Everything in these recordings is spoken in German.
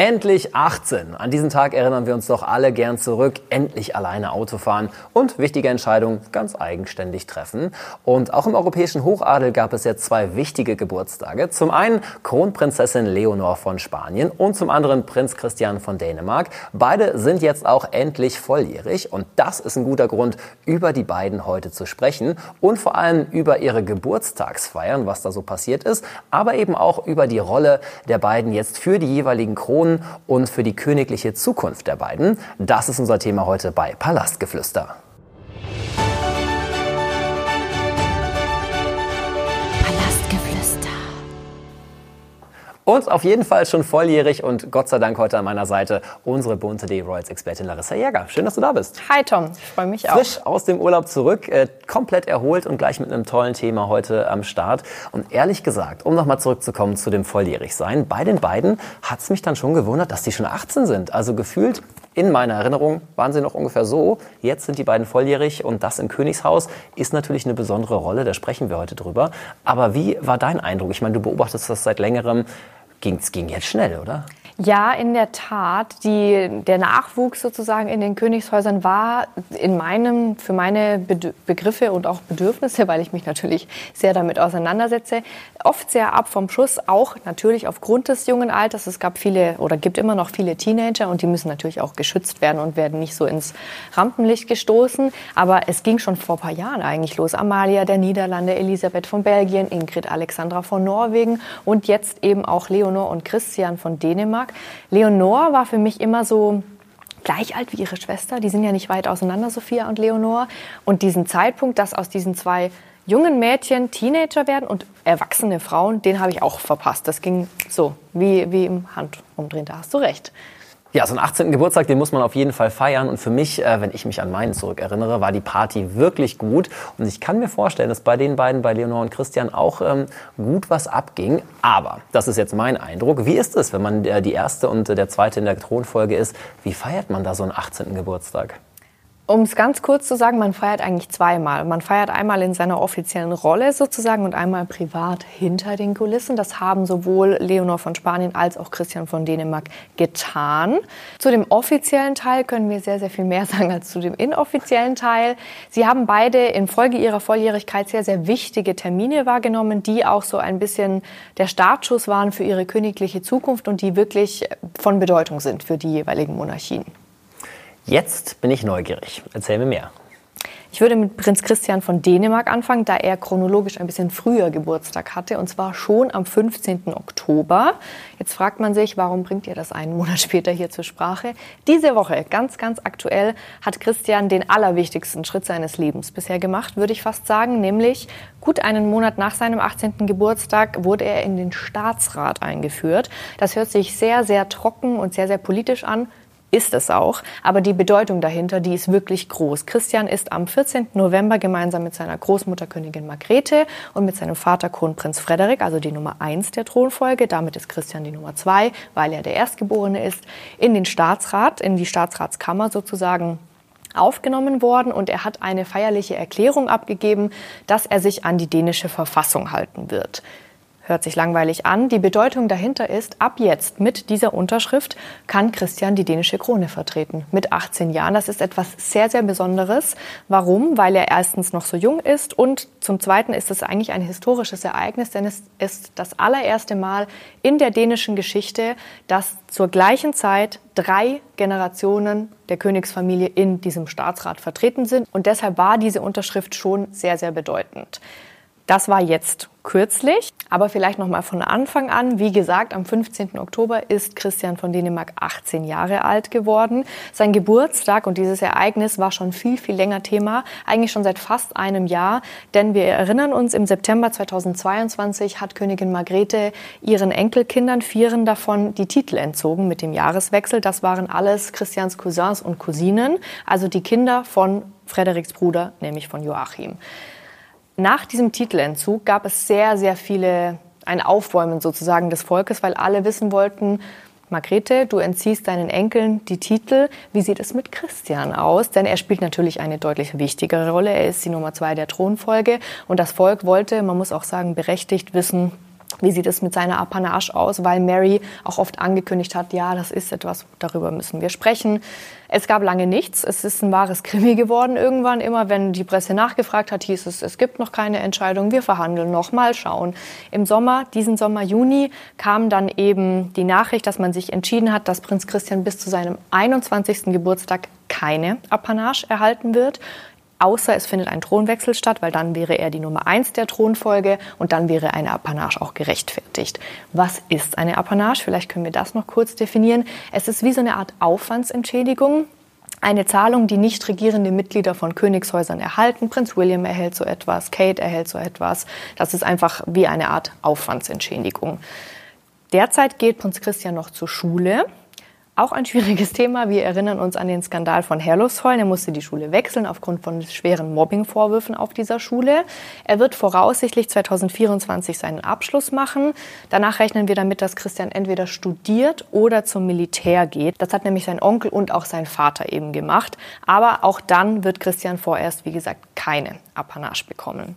Endlich 18. An diesen Tag erinnern wir uns doch alle gern zurück. Endlich alleine Auto fahren und wichtige Entscheidungen ganz eigenständig treffen. Und auch im europäischen Hochadel gab es jetzt zwei wichtige Geburtstage. Zum einen Kronprinzessin Leonor von Spanien und zum anderen Prinz Christian von Dänemark. Beide sind jetzt auch endlich volljährig und das ist ein guter Grund, über die beiden heute zu sprechen und vor allem über ihre Geburtstagsfeiern, was da so passiert ist, aber eben auch über die Rolle der beiden jetzt für die jeweiligen Kronen Thron und für die königliche Zukunft der beiden. Das ist unser Thema heute bei Palastgeflüster. Und auf jeden Fall schon volljährig und Gott sei Dank heute an meiner Seite unsere bunte Day Royals Expertin Larissa Jäger. Schön, dass du da bist. Hi Tom, ich freue mich auch. Frisch aus dem Urlaub zurück, äh, komplett erholt und gleich mit einem tollen Thema heute am Start. Und ehrlich gesagt, um nochmal zurückzukommen zu dem Volljährigsein, bei den beiden hat es mich dann schon gewundert, dass die schon 18 sind. Also gefühlt in meiner Erinnerung waren sie noch ungefähr so. Jetzt sind die beiden volljährig und das im Königshaus ist natürlich eine besondere Rolle. Da sprechen wir heute drüber. Aber wie war dein Eindruck? Ich meine, du beobachtest das seit längerem. Es ging jetzt schnell, oder? Ja, in der Tat. Die, der Nachwuchs sozusagen in den Königshäusern war in meinem, für meine Begriffe und auch Bedürfnisse, weil ich mich natürlich sehr damit auseinandersetze, oft sehr ab vom Schuss, auch natürlich aufgrund des jungen Alters. Es gab viele oder gibt immer noch viele Teenager und die müssen natürlich auch geschützt werden und werden nicht so ins Rampenlicht gestoßen. Aber es ging schon vor ein paar Jahren eigentlich los. Amalia der Niederlande, Elisabeth von Belgien, Ingrid Alexandra von Norwegen und jetzt eben auch Leonor und Christian von Dänemark. Dänemark. Leonor war für mich immer so gleich alt wie ihre Schwester. Die sind ja nicht weit auseinander, Sophia und Leonor. Und diesen Zeitpunkt, dass aus diesen zwei jungen Mädchen Teenager werden und erwachsene Frauen, den habe ich auch verpasst. Das ging so, wie, wie im Handumdrehen. Da hast du recht. Ja, so einen 18. Geburtstag, den muss man auf jeden Fall feiern. Und für mich, äh, wenn ich mich an meinen zurückerinnere, war die Party wirklich gut. Und ich kann mir vorstellen, dass bei den beiden, bei Leonor und Christian, auch ähm, gut was abging. Aber, das ist jetzt mein Eindruck. Wie ist es, wenn man äh, die erste und äh, der zweite in der Thronfolge ist? Wie feiert man da so einen 18. Geburtstag? Um es ganz kurz zu sagen, man feiert eigentlich zweimal. Man feiert einmal in seiner offiziellen Rolle sozusagen und einmal privat hinter den Kulissen. Das haben sowohl Leonor von Spanien als auch Christian von Dänemark getan. Zu dem offiziellen Teil können wir sehr, sehr viel mehr sagen als zu dem inoffiziellen Teil. Sie haben beide infolge ihrer Volljährigkeit sehr, sehr wichtige Termine wahrgenommen, die auch so ein bisschen der Startschuss waren für ihre königliche Zukunft und die wirklich von Bedeutung sind für die jeweiligen Monarchien. Jetzt bin ich neugierig. Erzähl mir mehr. Ich würde mit Prinz Christian von Dänemark anfangen, da er chronologisch ein bisschen früher Geburtstag hatte, und zwar schon am 15. Oktober. Jetzt fragt man sich, warum bringt ihr das einen Monat später hier zur Sprache? Diese Woche, ganz, ganz aktuell, hat Christian den allerwichtigsten Schritt seines Lebens bisher gemacht, würde ich fast sagen, nämlich gut einen Monat nach seinem 18. Geburtstag wurde er in den Staatsrat eingeführt. Das hört sich sehr, sehr trocken und sehr, sehr politisch an ist es auch. Aber die Bedeutung dahinter, die ist wirklich groß. Christian ist am 14. November gemeinsam mit seiner Großmutter Königin Margrethe und mit seinem Vater Kronprinz Frederik, also die Nummer 1 der Thronfolge, damit ist Christian die Nummer 2, weil er der Erstgeborene ist, in den Staatsrat, in die Staatsratskammer sozusagen aufgenommen worden und er hat eine feierliche Erklärung abgegeben, dass er sich an die dänische Verfassung halten wird. Hört sich langweilig an. Die Bedeutung dahinter ist, ab jetzt mit dieser Unterschrift kann Christian die dänische Krone vertreten. Mit 18 Jahren. Das ist etwas sehr, sehr Besonderes. Warum? Weil er erstens noch so jung ist und zum Zweiten ist es eigentlich ein historisches Ereignis, denn es ist das allererste Mal in der dänischen Geschichte, dass zur gleichen Zeit drei Generationen der Königsfamilie in diesem Staatsrat vertreten sind. Und deshalb war diese Unterschrift schon sehr, sehr bedeutend. Das war jetzt kürzlich, aber vielleicht noch mal von Anfang an. Wie gesagt, am 15. Oktober ist Christian von Dänemark 18 Jahre alt geworden. Sein Geburtstag und dieses Ereignis war schon viel, viel länger Thema, eigentlich schon seit fast einem Jahr. Denn wir erinnern uns, im September 2022 hat Königin Margrethe ihren Enkelkindern, vieren davon, die Titel entzogen mit dem Jahreswechsel. Das waren alles Christians Cousins und Cousinen, also die Kinder von Frederiks Bruder, nämlich von Joachim. Nach diesem Titelentzug gab es sehr, sehr viele, ein Aufbäumen sozusagen des Volkes, weil alle wissen wollten, Margrethe, du entziehst deinen Enkeln die Titel. Wie sieht es mit Christian aus? Denn er spielt natürlich eine deutlich wichtigere Rolle. Er ist die Nummer zwei der Thronfolge. Und das Volk wollte, man muss auch sagen, berechtigt wissen, wie sieht es mit seiner Apanage aus, weil Mary auch oft angekündigt hat, ja, das ist etwas, darüber müssen wir sprechen. Es gab lange nichts. Es ist ein wahres Krimi geworden irgendwann. Immer wenn die Presse nachgefragt hat, hieß es, es gibt noch keine Entscheidung, wir verhandeln noch, mal schauen. Im Sommer, diesen Sommer, Juni, kam dann eben die Nachricht, dass man sich entschieden hat, dass Prinz Christian bis zu seinem 21. Geburtstag keine Apanage erhalten wird außer es findet ein Thronwechsel statt, weil dann wäre er die Nummer eins der Thronfolge und dann wäre eine Apanage auch gerechtfertigt. Was ist eine Apanage? Vielleicht können wir das noch kurz definieren. Es ist wie so eine Art Aufwandsentschädigung. Eine Zahlung, die nicht regierende Mitglieder von Königshäusern erhalten. Prinz William erhält so etwas, Kate erhält so etwas. Das ist einfach wie eine Art Aufwandsentschädigung. Derzeit geht Prinz Christian noch zur Schule. Auch ein schwieriges Thema. Wir erinnern uns an den Skandal von Herlufsholm. Er musste die Schule wechseln aufgrund von schweren Mobbingvorwürfen auf dieser Schule. Er wird voraussichtlich 2024 seinen Abschluss machen. Danach rechnen wir damit, dass Christian entweder studiert oder zum Militär geht. Das hat nämlich sein Onkel und auch sein Vater eben gemacht. Aber auch dann wird Christian vorerst, wie gesagt, keine Apanage bekommen.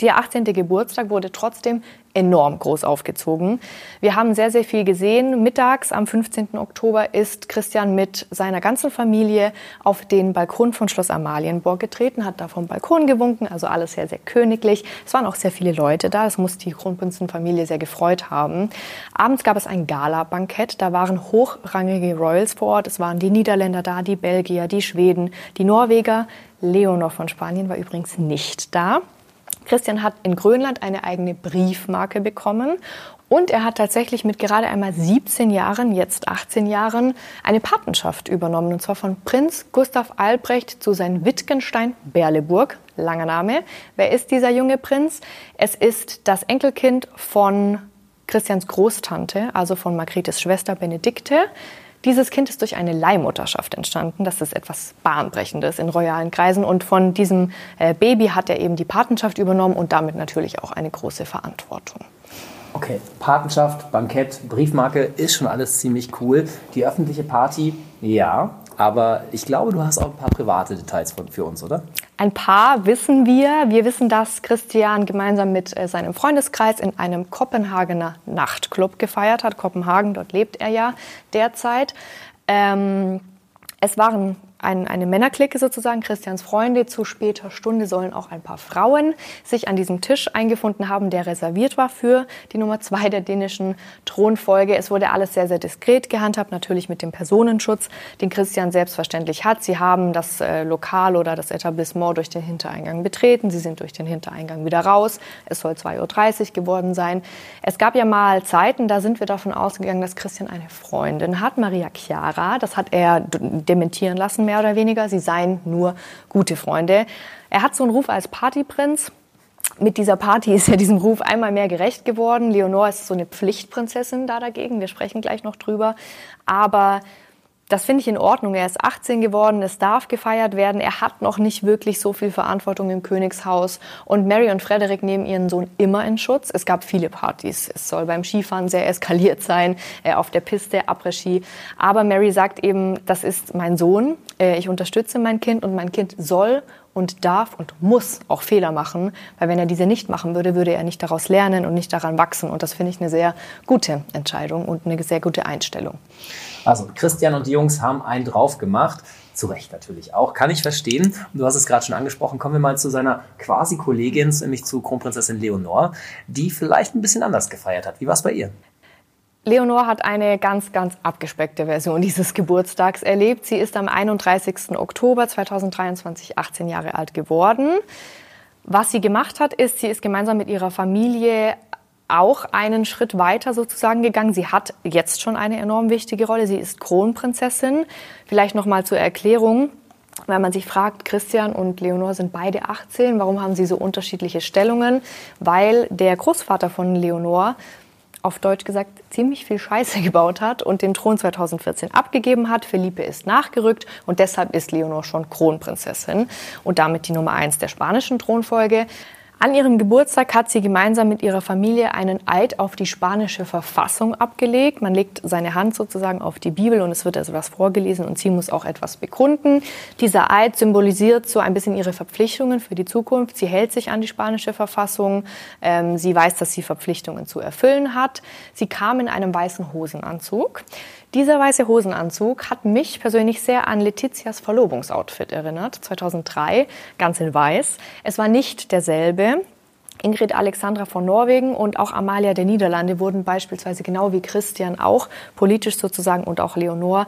Der 18. Geburtstag wurde trotzdem enorm groß aufgezogen. Wir haben sehr, sehr viel gesehen. Mittags am 15. Oktober ist Christian mit seiner ganzen Familie auf den Balkon von Schloss Amalienburg getreten, hat da vom Balkon gewunken, also alles sehr, sehr königlich. Es waren auch sehr viele Leute da, das muss die Kronprinzenfamilie sehr gefreut haben. Abends gab es ein Gala-Bankett, da waren hochrangige Royals vor Ort. Es waren die Niederländer da, die Belgier, die Schweden, die Norweger. Leonor von Spanien war übrigens nicht da. Christian hat in Grönland eine eigene Briefmarke bekommen und er hat tatsächlich mit gerade einmal 17 Jahren, jetzt 18 Jahren, eine Patenschaft übernommen. Und zwar von Prinz Gustav Albrecht zu sein Wittgenstein Berleburg. Langer Name. Wer ist dieser junge Prinz? Es ist das Enkelkind von Christians Großtante, also von Margretes Schwester Benedikte. Dieses Kind ist durch eine Leihmutterschaft entstanden. Das ist etwas Bahnbrechendes in royalen Kreisen. Und von diesem äh, Baby hat er eben die Patenschaft übernommen und damit natürlich auch eine große Verantwortung. Okay, Patenschaft, Bankett, Briefmarke ist schon alles ziemlich cool. Die öffentliche Party, ja, aber ich glaube, du hast auch ein paar private Details für uns, oder? Ein paar wissen wir. Wir wissen, dass Christian gemeinsam mit äh, seinem Freundeskreis in einem Kopenhagener Nachtclub gefeiert hat. Kopenhagen, dort lebt er ja derzeit. Ähm, es waren ein, eine Männerklicke sozusagen, Christians Freunde. Zu später Stunde sollen auch ein paar Frauen sich an diesem Tisch eingefunden haben, der reserviert war für die Nummer zwei der dänischen Thronfolge. Es wurde alles sehr, sehr diskret gehandhabt, natürlich mit dem Personenschutz, den Christian selbstverständlich hat. Sie haben das äh, Lokal oder das Etablissement durch den Hintereingang betreten. Sie sind durch den Hintereingang wieder raus. Es soll 2.30 Uhr geworden sein. Es gab ja mal Zeiten, da sind wir davon ausgegangen, dass Christian eine Freundin hat, Maria Chiara. Das hat er dementieren lassen, mehr mehr oder weniger. Sie seien nur gute Freunde. Er hat so einen Ruf als Partyprinz. Mit dieser Party ist er diesem Ruf einmal mehr gerecht geworden. Leonore ist so eine Pflichtprinzessin da dagegen. Wir sprechen gleich noch drüber. Aber das finde ich in Ordnung. Er ist 18 geworden, es darf gefeiert werden. Er hat noch nicht wirklich so viel Verantwortung im Königshaus. Und Mary und Frederick nehmen ihren Sohn immer in Schutz. Es gab viele Partys. Es soll beim Skifahren sehr eskaliert sein, äh, auf der Piste, Après-Ski. Aber Mary sagt eben, das ist mein Sohn. Äh, ich unterstütze mein Kind und mein Kind soll und darf und muss auch Fehler machen, weil wenn er diese nicht machen würde, würde er nicht daraus lernen und nicht daran wachsen. Und das finde ich eine sehr gute Entscheidung und eine sehr gute Einstellung. Also Christian und die Jungs haben einen drauf gemacht. Zu Recht natürlich auch, kann ich verstehen. Und du hast es gerade schon angesprochen. Kommen wir mal zu seiner quasi Kollegin, nämlich zu Kronprinzessin Leonor, die vielleicht ein bisschen anders gefeiert hat. Wie war es bei ihr? Leonor hat eine ganz, ganz abgespeckte Version dieses Geburtstags erlebt. Sie ist am 31. Oktober 2023 18 Jahre alt geworden. Was sie gemacht hat, ist, sie ist gemeinsam mit ihrer Familie auch einen Schritt weiter sozusagen gegangen. Sie hat jetzt schon eine enorm wichtige Rolle. Sie ist Kronprinzessin. Vielleicht noch mal zur Erklärung. Wenn man sich fragt, Christian und Leonor sind beide 18, warum haben sie so unterschiedliche Stellungen? Weil der Großvater von Leonor auf Deutsch gesagt ziemlich viel Scheiße gebaut hat und den Thron 2014 abgegeben hat. Felipe ist nachgerückt und deshalb ist Leonor schon Kronprinzessin und damit die Nummer eins der spanischen Thronfolge. An ihrem Geburtstag hat sie gemeinsam mit ihrer Familie einen Eid auf die spanische Verfassung abgelegt. Man legt seine Hand sozusagen auf die Bibel und es wird also was vorgelesen und sie muss auch etwas begründen. Dieser Eid symbolisiert so ein bisschen ihre Verpflichtungen für die Zukunft. Sie hält sich an die spanische Verfassung. Ähm, sie weiß, dass sie Verpflichtungen zu erfüllen hat. Sie kam in einem weißen Hosenanzug. Dieser weiße Hosenanzug hat mich persönlich sehr an Letizias Verlobungsoutfit erinnert, 2003, ganz in weiß. Es war nicht derselbe. Ingrid Alexandra von Norwegen und auch Amalia der Niederlande wurden beispielsweise genau wie Christian auch politisch sozusagen und auch Leonor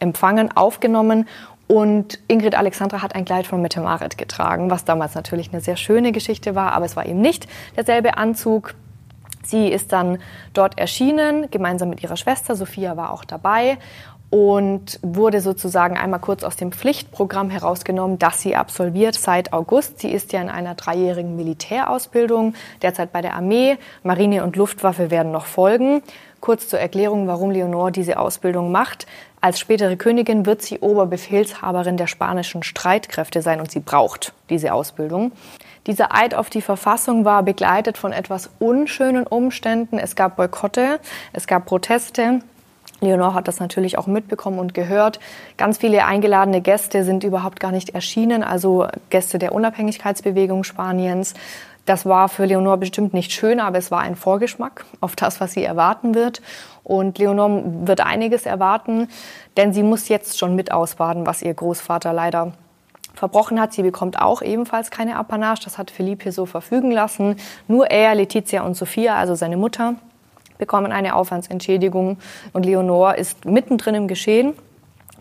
empfangen, aufgenommen. Und Ingrid Alexandra hat ein Kleid von Mette Marit getragen, was damals natürlich eine sehr schöne Geschichte war, aber es war eben nicht derselbe Anzug. Sie ist dann dort erschienen, gemeinsam mit ihrer Schwester. Sophia war auch dabei und wurde sozusagen einmal kurz aus dem Pflichtprogramm herausgenommen, das sie absolviert seit August. Sie ist ja in einer dreijährigen Militärausbildung, derzeit bei der Armee. Marine und Luftwaffe werden noch folgen. Kurz zur Erklärung, warum Leonor diese Ausbildung macht. Als spätere Königin wird sie Oberbefehlshaberin der spanischen Streitkräfte sein und sie braucht diese Ausbildung. Dieser Eid auf die Verfassung war begleitet von etwas unschönen Umständen. Es gab Boykotte, es gab Proteste. Leonor hat das natürlich auch mitbekommen und gehört. Ganz viele eingeladene Gäste sind überhaupt gar nicht erschienen, also Gäste der Unabhängigkeitsbewegung Spaniens. Das war für Leonor bestimmt nicht schön, aber es war ein Vorgeschmack auf das, was sie erwarten wird. Und Leonor wird einiges erwarten, denn sie muss jetzt schon mit ausbaden, was ihr Großvater leider verbrochen hat. Sie bekommt auch ebenfalls keine Apanage. Das hat Philippe so verfügen lassen. Nur er, Letizia und Sophia, also seine Mutter, bekommen eine Aufwandsentschädigung. Und Leonor ist mittendrin im Geschehen,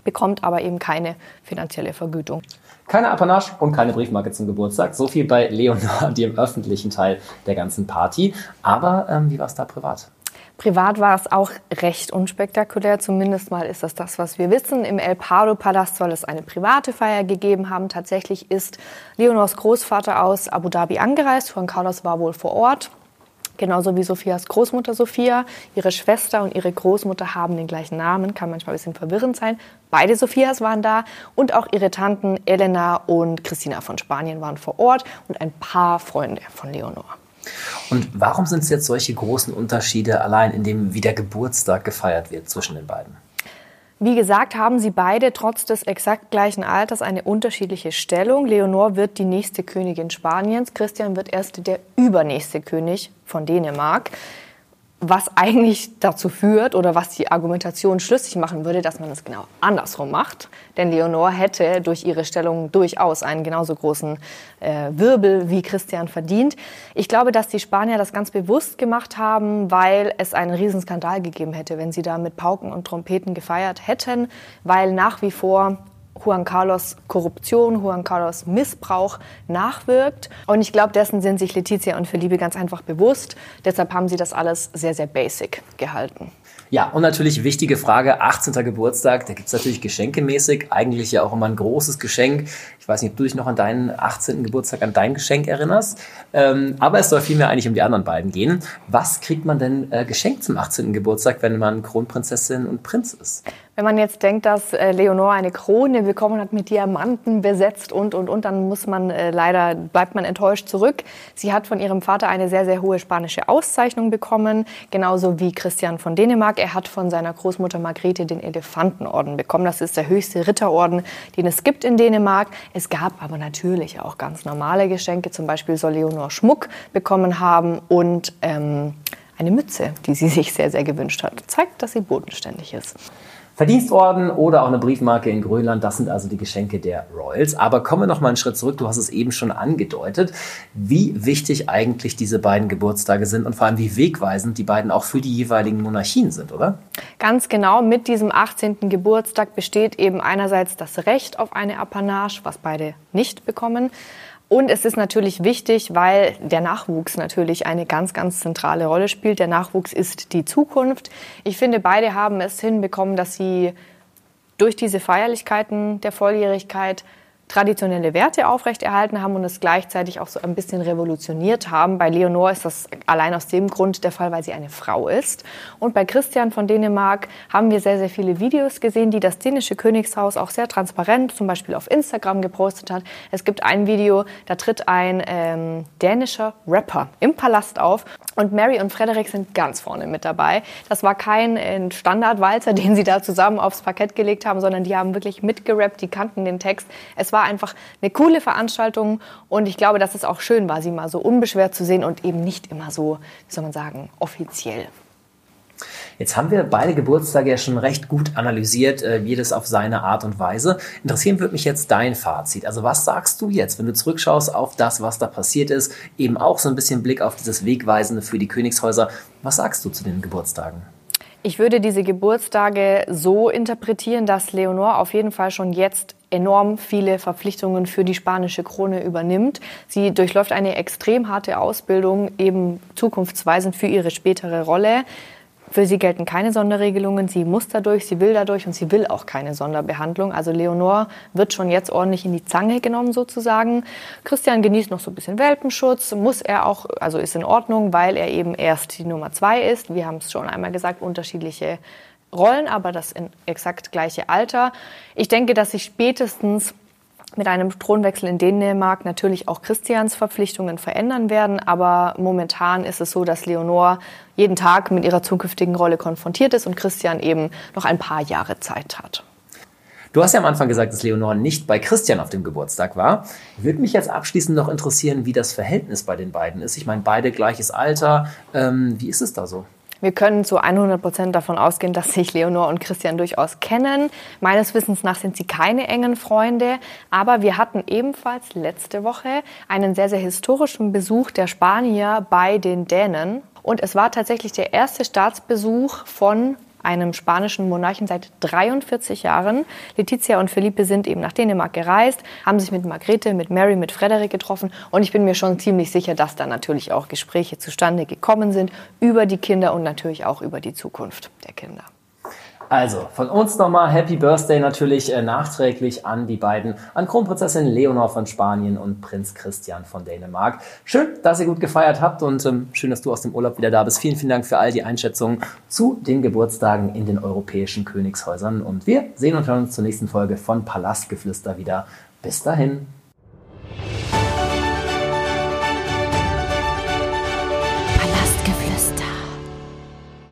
bekommt aber eben keine finanzielle Vergütung. Keine Apanage und keine Briefmarke zum Geburtstag. So viel bei Leonor, dem öffentlichen Teil der ganzen Party. Aber ähm, wie war es da privat? Privat war es auch recht unspektakulär, zumindest mal ist das das, was wir wissen. Im El Pardo-Palast soll es eine private Feier gegeben haben. Tatsächlich ist Leonors Großvater aus Abu Dhabi angereist. Juan Carlos war wohl vor Ort. Genauso wie Sophias Großmutter Sophia. Ihre Schwester und ihre Großmutter haben den gleichen Namen, kann manchmal ein bisschen verwirrend sein. Beide Sophias waren da und auch ihre Tanten Elena und Christina von Spanien waren vor Ort und ein paar Freunde von Leonor. Und warum sind es jetzt solche großen Unterschiede allein in dem, wie der Geburtstag gefeiert wird zwischen den beiden? Wie gesagt, haben sie beide trotz des exakt gleichen Alters eine unterschiedliche Stellung. Leonor wird die nächste Königin Spaniens, Christian wird erst der übernächste König von Dänemark was eigentlich dazu führt oder was die Argumentation schlüssig machen würde, dass man es genau andersrum macht. Denn Leonor hätte durch ihre Stellung durchaus einen genauso großen äh, Wirbel wie Christian verdient. Ich glaube, dass die Spanier das ganz bewusst gemacht haben, weil es einen Riesenskandal gegeben hätte, wenn sie da mit Pauken und Trompeten gefeiert hätten, weil nach wie vor Juan Carlos Korruption, Juan Carlos Missbrauch nachwirkt. Und ich glaube, dessen sind sich Letizia und Felipe ganz einfach bewusst. Deshalb haben sie das alles sehr, sehr basic gehalten. Ja, und natürlich wichtige Frage, 18. Geburtstag, da gibt es natürlich geschenkemäßig eigentlich ja auch immer ein großes Geschenk. Ich weiß nicht, ob du dich noch an deinen 18. Geburtstag, an dein Geschenk erinnerst, ähm, aber es soll vielmehr eigentlich um die anderen beiden gehen. Was kriegt man denn äh, geschenkt zum 18. Geburtstag, wenn man Kronprinzessin und Prinz ist? Wenn man jetzt denkt, dass äh, Leonor eine Krone bekommen hat mit Diamanten besetzt und und und, dann muss man äh, leider bleibt man enttäuscht zurück. Sie hat von ihrem Vater eine sehr sehr hohe spanische Auszeichnung bekommen, genauso wie Christian von Dänemark. Er hat von seiner Großmutter Margrethe den Elefantenorden bekommen. Das ist der höchste Ritterorden, den es gibt in Dänemark. Es gab aber natürlich auch ganz normale Geschenke. Zum Beispiel soll Leonor Schmuck bekommen haben und ähm, eine Mütze, die sie sich sehr sehr gewünscht hat. Zeigt, dass sie bodenständig ist. Verdienstorden oder auch eine Briefmarke in Grönland, das sind also die Geschenke der Royals. Aber kommen wir noch mal einen Schritt zurück, du hast es eben schon angedeutet, wie wichtig eigentlich diese beiden Geburtstage sind und vor allem wie wegweisend die beiden auch für die jeweiligen Monarchien sind, oder? Ganz genau, mit diesem 18. Geburtstag besteht eben einerseits das Recht auf eine Apanage, was beide nicht bekommen, und es ist natürlich wichtig, weil der Nachwuchs natürlich eine ganz, ganz zentrale Rolle spielt. Der Nachwuchs ist die Zukunft. Ich finde, beide haben es hinbekommen, dass sie durch diese Feierlichkeiten der Volljährigkeit traditionelle Werte aufrechterhalten haben und es gleichzeitig auch so ein bisschen revolutioniert haben. Bei Leonor ist das allein aus dem Grund der Fall, weil sie eine Frau ist. Und bei Christian von Dänemark haben wir sehr, sehr viele Videos gesehen, die das dänische Königshaus auch sehr transparent zum Beispiel auf Instagram gepostet hat. Es gibt ein Video, da tritt ein ähm, dänischer Rapper im Palast auf und Mary und Frederik sind ganz vorne mit dabei. Das war kein äh, Standardwalzer, den sie da zusammen aufs Parkett gelegt haben, sondern die haben wirklich mitgerappt, die kannten den Text. Es war einfach eine coole Veranstaltung und ich glaube, dass es auch schön war, sie mal so unbeschwert zu sehen und eben nicht immer so, wie soll man sagen, offiziell. Jetzt haben wir beide Geburtstage ja schon recht gut analysiert, äh, jedes auf seine Art und Weise. Interessieren würde mich jetzt dein Fazit. Also was sagst du jetzt, wenn du zurückschaust auf das, was da passiert ist, eben auch so ein bisschen Blick auf dieses Wegweisende für die Königshäuser. Was sagst du zu den Geburtstagen? Ich würde diese Geburtstage so interpretieren, dass Leonor auf jeden Fall schon jetzt enorm viele Verpflichtungen für die spanische Krone übernimmt. Sie durchläuft eine extrem harte Ausbildung, eben zukunftsweisend für ihre spätere Rolle. Für sie gelten keine Sonderregelungen. Sie muss dadurch, sie will dadurch und sie will auch keine Sonderbehandlung. Also Leonor wird schon jetzt ordentlich in die Zange genommen sozusagen. Christian genießt noch so ein bisschen Welpenschutz, muss er auch, also ist in Ordnung, weil er eben erst die Nummer zwei ist. Wir haben es schon einmal gesagt, unterschiedliche Rollen, aber das in exakt gleiche Alter. Ich denke, dass sich spätestens mit einem Thronwechsel in Dänemark natürlich auch Christians Verpflichtungen verändern werden. Aber momentan ist es so, dass Leonor jeden Tag mit ihrer zukünftigen Rolle konfrontiert ist und Christian eben noch ein paar Jahre Zeit hat. Du hast ja am Anfang gesagt, dass Leonor nicht bei Christian auf dem Geburtstag war. Würde mich jetzt abschließend noch interessieren, wie das Verhältnis bei den beiden ist. Ich meine, beide gleiches Alter. Ähm, wie ist es da so? Wir können zu 100 Prozent davon ausgehen, dass sich Leonor und Christian durchaus kennen. Meines Wissens nach sind sie keine engen Freunde, aber wir hatten ebenfalls letzte Woche einen sehr, sehr historischen Besuch der Spanier bei den Dänen. Und es war tatsächlich der erste Staatsbesuch von einem spanischen Monarchen seit 43 Jahren. Letizia und Felipe sind eben nach Dänemark gereist, haben sich mit Margrethe, mit Mary, mit Frederik getroffen und ich bin mir schon ziemlich sicher, dass da natürlich auch Gespräche zustande gekommen sind über die Kinder und natürlich auch über die Zukunft der Kinder. Also, von uns nochmal Happy Birthday natürlich äh, nachträglich an die beiden, an Kronprinzessin Leonor von Spanien und Prinz Christian von Dänemark. Schön, dass ihr gut gefeiert habt und ähm, schön, dass du aus dem Urlaub wieder da bist. Vielen, vielen Dank für all die Einschätzungen zu den Geburtstagen in den europäischen Königshäusern. Und wir sehen und hören uns zur nächsten Folge von Palastgeflüster wieder. Bis dahin.